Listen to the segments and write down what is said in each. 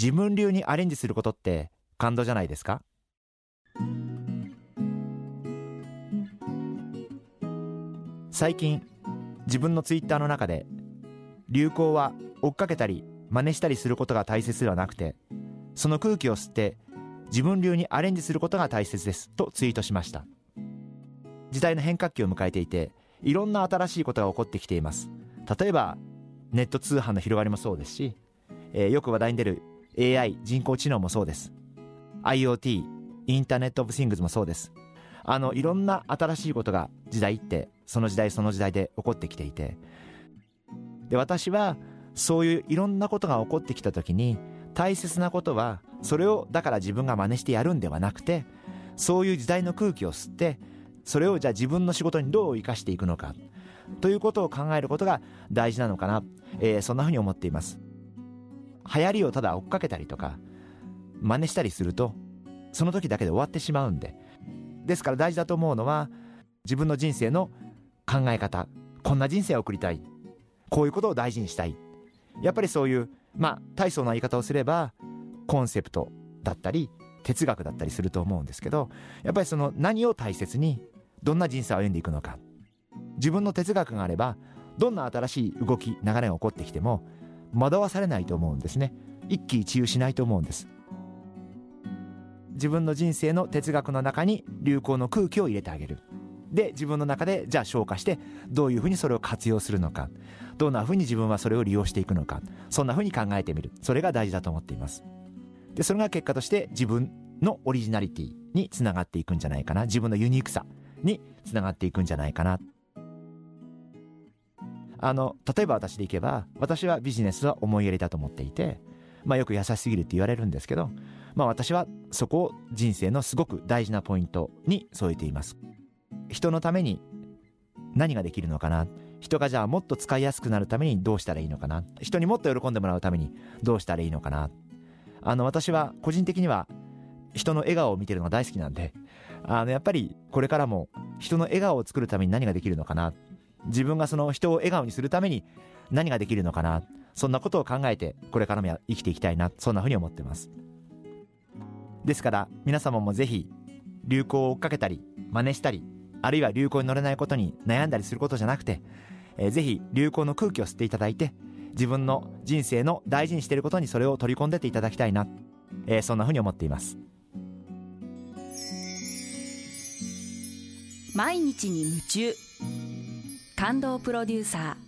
自分流にアレンジすることって感動じゃないですか？最近自分のツイッターの中で流行は追っかけたり真似したりすることが大切ではなくてその空気を吸って自分流にアレンジすることが大切ですとツイートしました。時代の変革期を迎えていていろんな新しいことが起こってきています。例えばネット通販の広がりもそうですし、えー、よく話題に出る AI 人工知能もそうです。IoT インターネット・オブ・シングスもそうです。あのいろんな新しいことが時代ってその時代その時代で起こってきていて。で私はそういういろんなことが起こってきた時に大切なことはそれをだから自分が真似してやるんではなくてそういう時代の空気を吸ってそれをじゃあ自分の仕事にどう生かしていくのかということを考えることが大事なのかな、えー、そんなふうに思っています。流行りをただ追っかけたりとか真似したりするとその時だけで終わってしまうんで。ですから大事だと思うのは自分の人生の考え方こんな人生を送りたい。こういうことを大事にしたい。やっぱりそういうまあ大層な言い方をすればコンセプトだったり哲学だったりすると思うんですけどやっぱりその何を大切にどんな人生を歩んでいくのか。自分の哲学があればどんな新しい動き流れが起こってきても惑わされないと思うんですね。一喜一憂しないと思うんです。自分の人生の哲学の中に流行の空気を入れてあげる。で自分の中でじゃあ消化してどういうふうにそれを活用するのか。どんなふうに自分はそれを利用していくのか。そんなふうに考えてみる。それが大事だと思っています。でそれが結果として自分のオリジナリティにつながっていくんじゃないかな。自分のユニークさにつながっていくんじゃないかな。あの例えば私でいけば私はビジネスは思いやりだと思っていて、まあ、よく優しすぎるって言われるんですけど、まあ、私はそこを人生のすごく大事なポイントに添えています。人のために何ができるのかな？人がじゃあもっと使いやすくなるためにどうしたらいいのかな？人にもっと喜んでもらうためにどうしたらいいのかな？あの私は個人的には人の笑顔を見てるのが大好きなんであのやっぱりこれからも人の笑顔を作るために何ができるのかな？自分がその人を笑顔にするために何ができるのかなそんなことを考えてこれからも生きていきたいなそんなふうに思ってます。ですから皆様もぜひ流行を追っかけたり真似したりあるいは流行に乗れないことに悩んだりすることじゃなくて、えー、ぜひ流行の空気を吸っていただいて自分の人生の大事にしていることにそれを取り込んでていただきたいな、えー、そんなふうに思っています。毎日に夢中。感動プロデューサ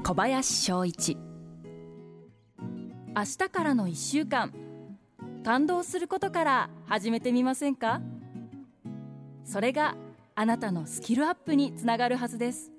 ー小林翔一。明日からの1週間感動することから始めてみませんか？それがあなたのスキルアップにつながるはずです。